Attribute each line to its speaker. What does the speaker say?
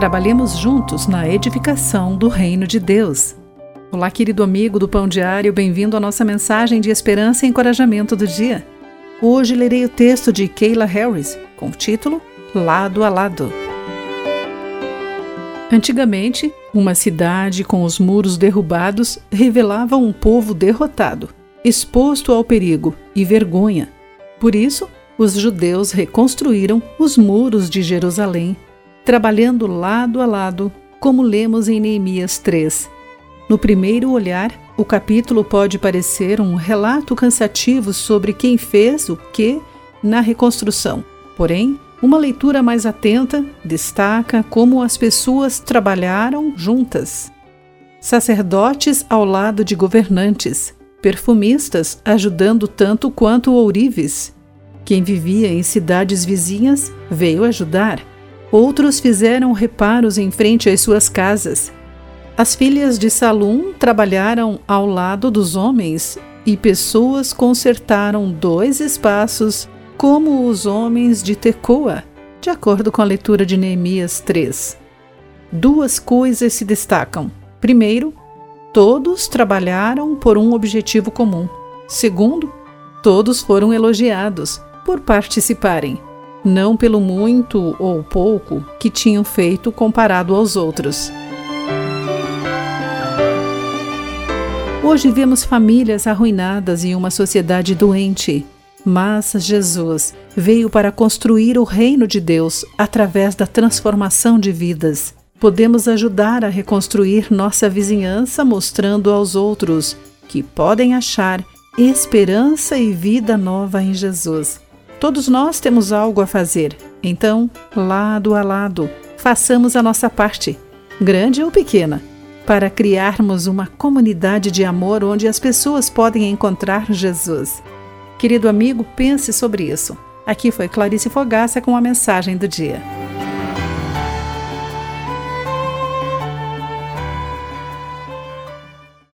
Speaker 1: Trabalhemos juntos na edificação do reino de Deus. Olá, querido amigo do Pão Diário, bem-vindo à nossa mensagem de esperança e encorajamento do dia. Hoje lerei o texto de Kayla Harris com o título Lado a Lado. Antigamente, uma cidade com os muros derrubados revelava um povo derrotado, exposto ao perigo e vergonha. Por isso, os judeus reconstruíram os muros de Jerusalém, trabalhando lado a lado, como lemos em Neemias 3. No primeiro olhar, o capítulo pode parecer um relato cansativo sobre quem fez o que na reconstrução. Porém, uma leitura mais atenta destaca como as pessoas trabalharam juntas. Sacerdotes ao lado de governantes, perfumistas ajudando tanto quanto ourives. Quem vivia em cidades vizinhas veio ajudar. Outros fizeram reparos em frente às suas casas. As filhas de Salum trabalharam ao lado dos homens e pessoas consertaram dois espaços como os homens de Tecoa, de acordo com a leitura de Neemias 3. Duas coisas se destacam. Primeiro, todos trabalharam por um objetivo comum. Segundo, todos foram elogiados por participarem, não pelo muito ou pouco que tinham feito comparado aos outros. Hoje vemos famílias arruinadas em uma sociedade doente mas Jesus veio para construir o reino de Deus através da transformação de vidas. Podemos ajudar a reconstruir nossa vizinhança mostrando aos outros que podem achar esperança e vida nova em Jesus. Todos nós temos algo a fazer, então, lado a lado, façamos a nossa parte, grande ou pequena, para criarmos uma comunidade de amor onde as pessoas podem encontrar Jesus. Querido amigo, pense sobre isso. Aqui foi Clarice Fogaça com a mensagem do dia.